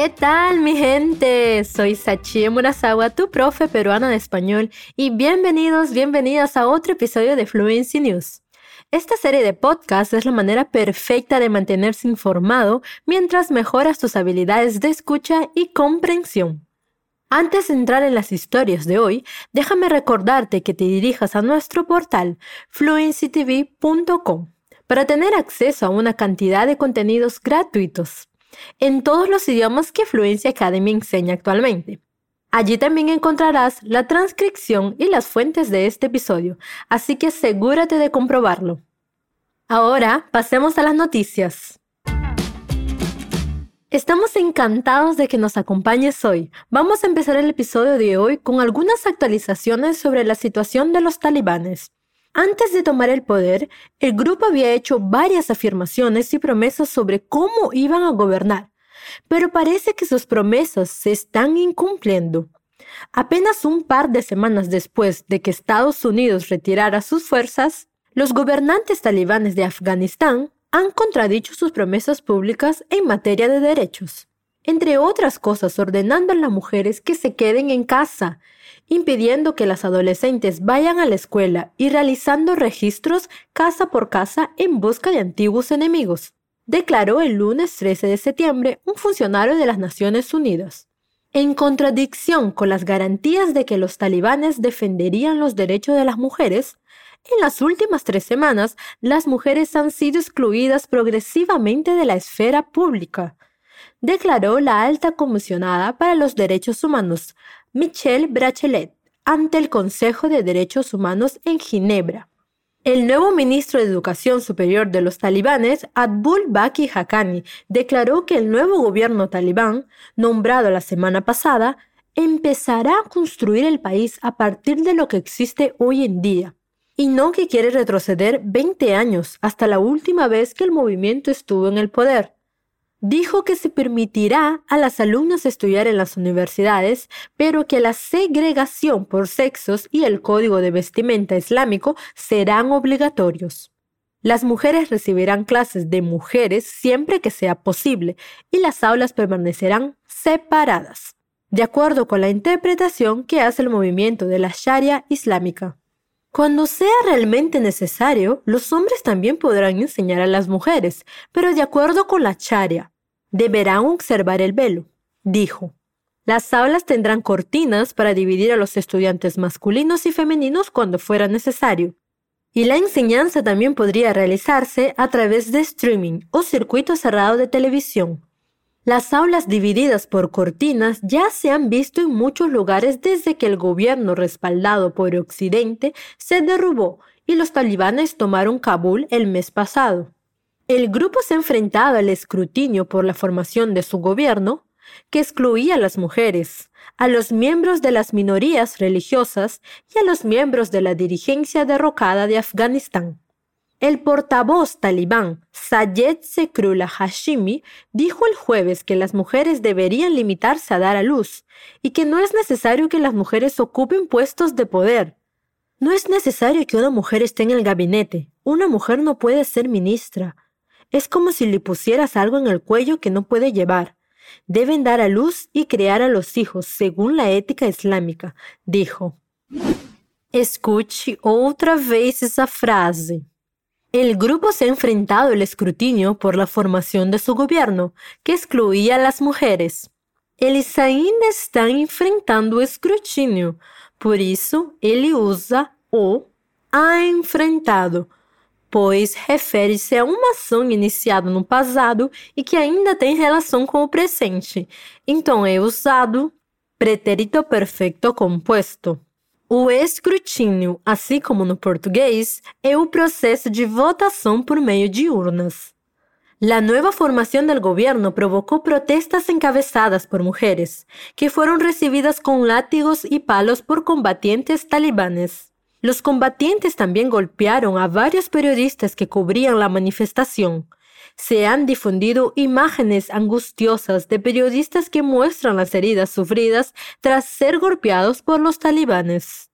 ¿Qué tal mi gente? Soy Sachi Murasawa, tu profe peruana de español, y bienvenidos, bienvenidas a otro episodio de Fluency News. Esta serie de podcasts es la manera perfecta de mantenerse informado mientras mejoras tus habilidades de escucha y comprensión. Antes de entrar en las historias de hoy, déjame recordarte que te dirijas a nuestro portal fluencytv.com para tener acceso a una cantidad de contenidos gratuitos en todos los idiomas que Fluency Academy enseña actualmente. Allí también encontrarás la transcripción y las fuentes de este episodio, así que asegúrate de comprobarlo. Ahora pasemos a las noticias. Estamos encantados de que nos acompañes hoy. Vamos a empezar el episodio de hoy con algunas actualizaciones sobre la situación de los talibanes. Antes de tomar el poder, el grupo había hecho varias afirmaciones y promesas sobre cómo iban a gobernar, pero parece que sus promesas se están incumpliendo. Apenas un par de semanas después de que Estados Unidos retirara sus fuerzas, los gobernantes talibanes de Afganistán han contradicho sus promesas públicas en materia de derechos, entre otras cosas ordenando a las mujeres que se queden en casa, impidiendo que las adolescentes vayan a la escuela y realizando registros casa por casa en busca de antiguos enemigos, declaró el lunes 13 de septiembre un funcionario de las Naciones Unidas. En contradicción con las garantías de que los talibanes defenderían los derechos de las mujeres, en las últimas tres semanas, las mujeres han sido excluidas progresivamente de la esfera pública, declaró la alta comisionada para los derechos humanos, Michelle Brachelet, ante el Consejo de Derechos Humanos en Ginebra. El nuevo ministro de Educación Superior de los talibanes, Abdul Baki Haqqani, declaró que el nuevo gobierno talibán, nombrado la semana pasada, empezará a construir el país a partir de lo que existe hoy en día y no que quiere retroceder 20 años hasta la última vez que el movimiento estuvo en el poder. Dijo que se permitirá a las alumnas estudiar en las universidades, pero que la segregación por sexos y el código de vestimenta islámico serán obligatorios. Las mujeres recibirán clases de mujeres siempre que sea posible y las aulas permanecerán separadas, de acuerdo con la interpretación que hace el movimiento de la Sharia islámica. Cuando sea realmente necesario, los hombres también podrán enseñar a las mujeres, pero de acuerdo con la charia, deberán observar el velo, dijo. Las aulas tendrán cortinas para dividir a los estudiantes masculinos y femeninos cuando fuera necesario. Y la enseñanza también podría realizarse a través de streaming o circuito cerrado de televisión, las aulas divididas por cortinas ya se han visto en muchos lugares desde que el gobierno respaldado por Occidente se derrubó y los talibanes tomaron Kabul el mes pasado. El grupo se ha enfrentado al escrutinio por la formación de su gobierno, que excluía a las mujeres, a los miembros de las minorías religiosas y a los miembros de la dirigencia derrocada de Afganistán. El portavoz talibán Sayed Sekrullah Hashimi dijo el jueves que las mujeres deberían limitarse a dar a luz y que no es necesario que las mujeres ocupen puestos de poder. No es necesario que una mujer esté en el gabinete. Una mujer no puede ser ministra. Es como si le pusieras algo en el cuello que no puede llevar. Deben dar a luz y crear a los hijos según la ética islámica, dijo. Escuche otra vez esa frase. El grupo se ha enfrentado al escrutinio por la formación de su gobierno, que excluía a las mujeres. Eles ainda están enfrentando escrutinio, por eso ele usa o ha enfrentado, pois refere-se a uma ação iniciada no passado e que ainda tem relação com o presente. Então é usado pretérito perfeito composto. O escrutínio, assim como no português, é o processo de votação por meio de urnas. La nueva formación del gobierno provocó protestas encabezadas por mujeres, que fueron recibidas con látigos y palos por combatientes talibanes. Los combatientes también golpearon a varios periodistas que cubrían la manifestación, se han difundido imágenes angustiosas de periodistas que muestran las heridas sufridas tras ser golpeados por los talibanes.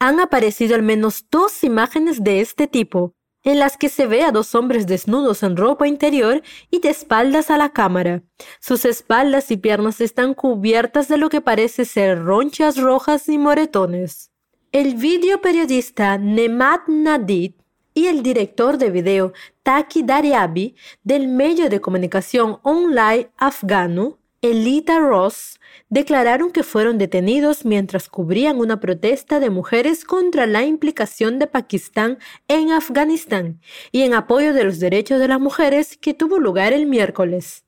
Han aparecido al menos dos imágenes de este tipo, en las que se ve a dos hombres desnudos en ropa interior y de espaldas a la cámara. Sus espaldas y piernas están cubiertas de lo que parece ser ronchas rojas y moretones. El video periodista Nemat Nadid y el director de video Taki Daryabi del medio de comunicación online afgano Elita Ross declararon que fueron detenidos mientras cubrían una protesta de mujeres contra la implicación de Pakistán en Afganistán y en apoyo de los derechos de las mujeres que tuvo lugar el miércoles.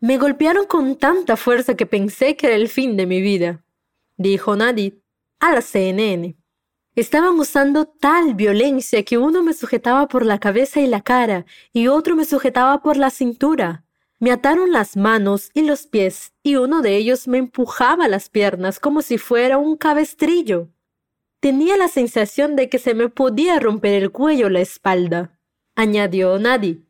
Me golpearon con tanta fuerza que pensé que era el fin de mi vida, dijo Nadid a la CNN. Estaban usando tal violencia que uno me sujetaba por la cabeza y la cara y otro me sujetaba por la cintura. Me ataron las manos y los pies y uno de ellos me empujaba las piernas como si fuera un cabestrillo. Tenía la sensación de que se me podía romper el cuello o la espalda, añadió Nadi.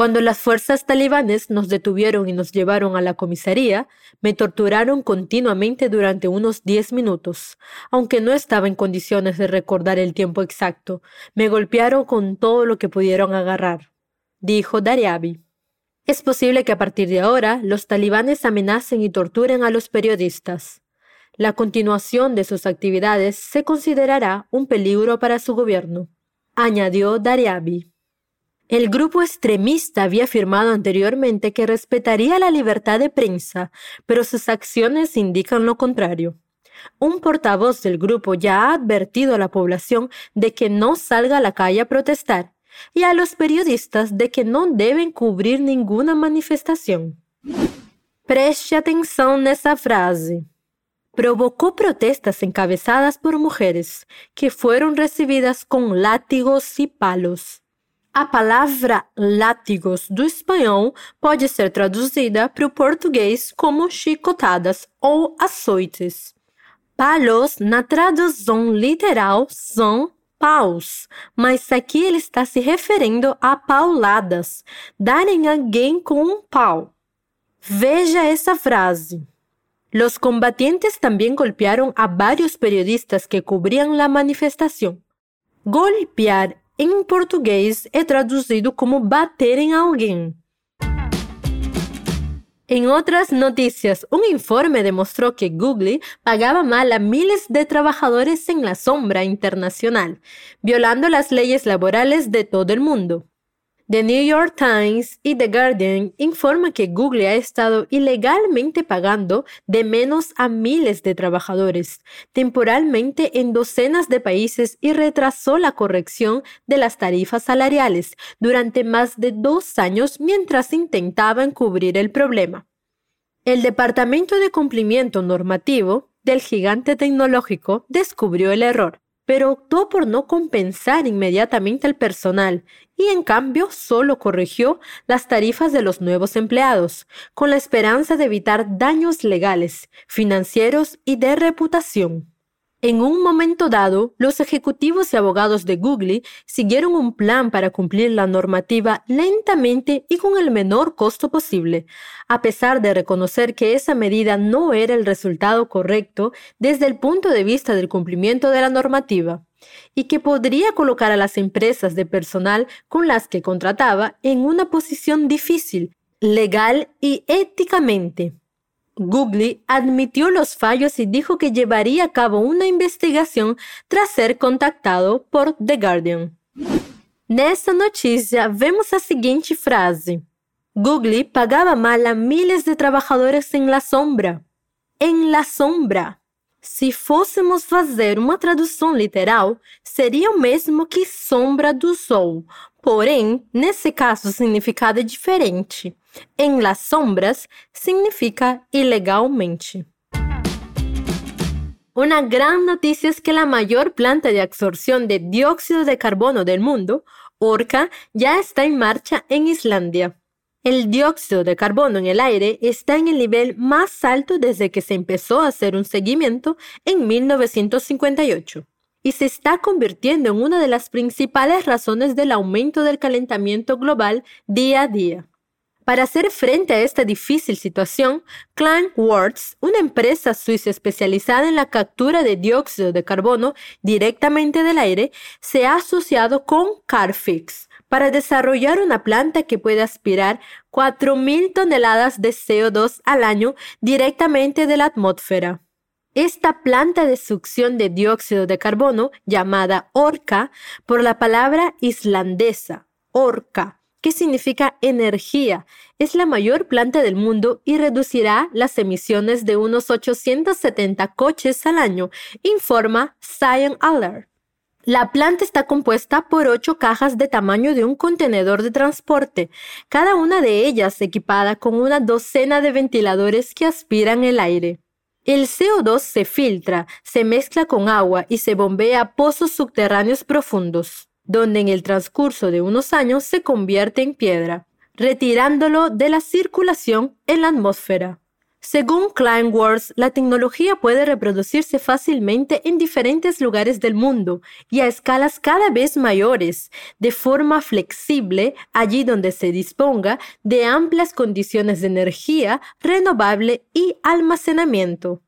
Cuando las fuerzas talibanes nos detuvieron y nos llevaron a la comisaría, me torturaron continuamente durante unos diez minutos. Aunque no estaba en condiciones de recordar el tiempo exacto, me golpearon con todo lo que pudieron agarrar, dijo Daryabi. Es posible que a partir de ahora los talibanes amenacen y torturen a los periodistas. La continuación de sus actividades se considerará un peligro para su gobierno, añadió Daryabi. El grupo extremista había afirmado anteriormente que respetaría la libertad de prensa, pero sus acciones indican lo contrario. Un portavoz del grupo ya ha advertido a la población de que no salga a la calle a protestar y a los periodistas de que no deben cubrir ninguna manifestación. Preste atención esa frase. Provocó protestas encabezadas por mujeres, que fueron recibidas con látigos y palos. A palavra látigos do espanhol pode ser traduzida para o português como chicotadas ou açoites. Palos, na tradução literal, são paus, mas aqui ele está se referindo a pauladas, darem alguém com um pau. Veja essa frase. Los combatientes también golpearon a varios periodistas que cubrían la manifestación. Golpear em português é traduzido como bater em alguém. En otras noticias, un informe demostró que Google pagaba mal a miles de trabajadores en la sombra internacional, violando las leyes laborales de todo el mundo. The New York Times y The Guardian informan que Google ha estado ilegalmente pagando de menos a miles de trabajadores, temporalmente en docenas de países y retrasó la corrección de las tarifas salariales durante más de dos años mientras intentaban cubrir el problema. El Departamento de Cumplimiento Normativo del gigante tecnológico descubrió el error pero optó por no compensar inmediatamente al personal y en cambio solo corrigió las tarifas de los nuevos empleados, con la esperanza de evitar daños legales, financieros y de reputación. En un momento dado, los ejecutivos y abogados de Google siguieron un plan para cumplir la normativa lentamente y con el menor costo posible, a pesar de reconocer que esa medida no era el resultado correcto desde el punto de vista del cumplimiento de la normativa, y que podría colocar a las empresas de personal con las que contrataba en una posición difícil, legal y éticamente. Google admitió los fallos y dijo que llevaría a cabo una investigación tras ser contactado por The Guardian. Nessa notícia, vemos a seguinte frase: Google pagaba mal a miles de trabajadores en la sombra. En la sombra. Se fôssemos fazer uma tradução literal, seria o mesmo que sombra do sol. Porém, nesse caso, o significado é diferente. En las sombras significa ilegalmente. Una gran noticia es que la mayor planta de absorción de dióxido de carbono del mundo, Orca, ya está en marcha en Islandia. El dióxido de carbono en el aire está en el nivel más alto desde que se empezó a hacer un seguimiento en 1958 y se está convirtiendo en una de las principales razones del aumento del calentamiento global día a día. Para hacer frente a esta difícil situación, Kleinworks, una empresa suiza especializada en la captura de dióxido de carbono directamente del aire, se ha asociado con Carfix, para desarrollar una planta que puede aspirar 4.000 toneladas de CO2 al año directamente de la atmósfera. Esta planta de succión de dióxido de carbono, llamada orca por la palabra islandesa, orca, que significa energía, es la mayor planta del mundo y reducirá las emisiones de unos 870 coches al año, informa Science Alert. La planta está compuesta por ocho cajas de tamaño de un contenedor de transporte, cada una de ellas equipada con una docena de ventiladores que aspiran el aire. El CO2 se filtra, se mezcla con agua y se bombea a pozos subterráneos profundos, donde en el transcurso de unos años se convierte en piedra, retirándolo de la circulación en la atmósfera. Según Climeworks, la tecnología puede reproducirse fácilmente en diferentes lugares del mundo y a escalas cada vez mayores, de forma flexible allí donde se disponga de amplias condiciones de energía renovable y almacenamiento.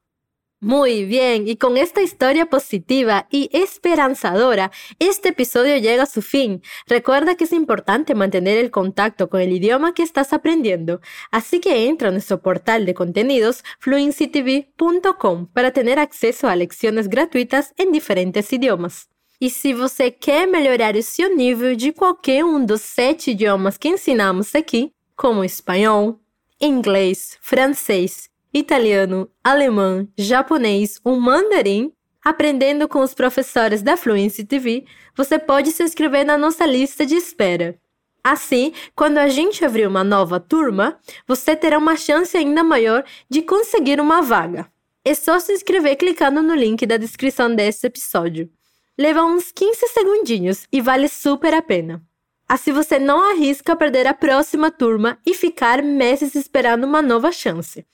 Muy bien, y con esta historia positiva y esperanzadora, este episodio llega a su fin. Recuerda que es importante mantener el contacto con el idioma que estás aprendiendo, así que entra a nuestro portal de contenidos fluencytv.com para tener acceso a lecciones gratuitas en diferentes idiomas. E se você quer melhorar o seu nível de qualquer um dos sete idiomas que ensinamos aqui, como espanhol, inglês, francês, italiano, alemão, japonês ou mandarim, aprendendo com os professores da Fluency TV, você pode se inscrever na nossa lista de espera. Assim, quando a gente abrir uma nova turma, você terá uma chance ainda maior de conseguir uma vaga. É só se inscrever clicando no link da descrição desse episódio. Leva uns 15 segundinhos e vale super a pena. Assim você não arrisca perder a próxima turma e ficar meses esperando uma nova chance.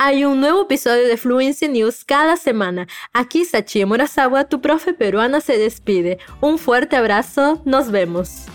Hay un nuevo episodio de Fluency News cada semana. Aquí Sachi Murasawa, tu profe peruana, se despide. Un fuerte abrazo, nos vemos.